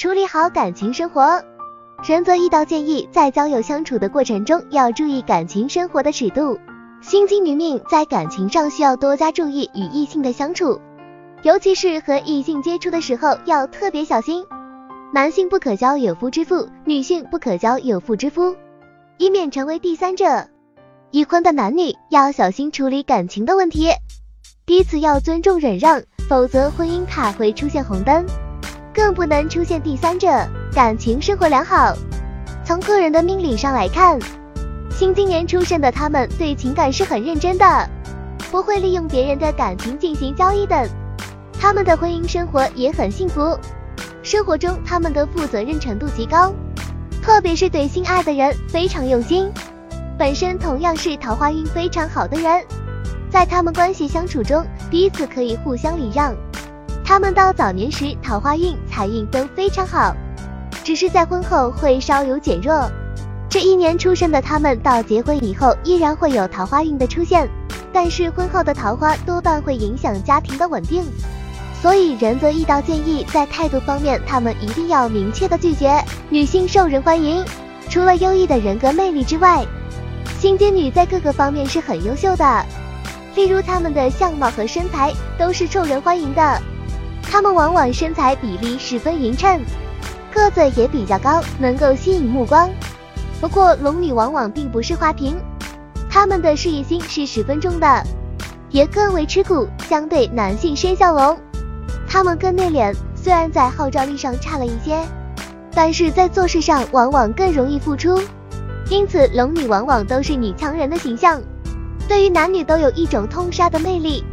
处理好感情生活。仁泽一刀建议，在交友相处的过程中，要注意感情生活的尺度。心机女命在感情上需要多加注意与异性的相处，尤其是和异性接触的时候要特别小心。男性不可交有夫之妇，女性不可交有妇之夫，以免成为第三者。已婚的男女要小心处理感情的问题，彼此要尊重忍让，否则婚姻卡会出现红灯，更不能出现第三者。感情生活良好。从个人的命理上来看，新今年出生的他们对情感是很认真的，不会利用别人的感情进行交易等。他们的婚姻生活也很幸福，生活中他们的负责任程度极高，特别是对心爱的人非常用心。本身同样是桃花运非常好的人，在他们关系相处中，彼此可以互相礼让。他们到早年时桃花运、财运都非常好。只是在婚后会稍有减弱。这一年出生的他们到结婚以后依然会有桃花运的出现，但是婚后的桃花多半会影响家庭的稳定。所以仁泽一道建议，在态度方面，他们一定要明确的拒绝。女性受人欢迎，除了优异的人格魅力之外，新阶女在各个方面是很优秀的。例如她们的相貌和身材都是受人欢迎的，她们往往身材比例十分匀称。个子也比较高，能够吸引目光。不过龙女往往并不是花瓶，她们的事业心是十分重的，也更为吃苦。相对男性生肖龙，他们更内敛，虽然在号召力上差了一些，但是在做事上往往更容易付出。因此龙女往往都是女强人的形象，对于男女都有一种通杀的魅力。